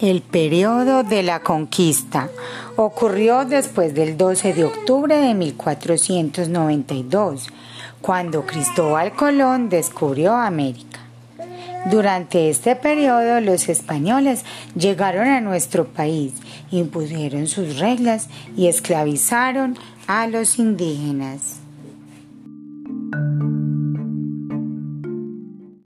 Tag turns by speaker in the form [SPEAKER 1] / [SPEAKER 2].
[SPEAKER 1] El periodo de la conquista ocurrió después del 12 de octubre de 1492, cuando Cristóbal Colón descubrió América. Durante este periodo los españoles llegaron a nuestro país, impusieron sus reglas y esclavizaron a los indígenas.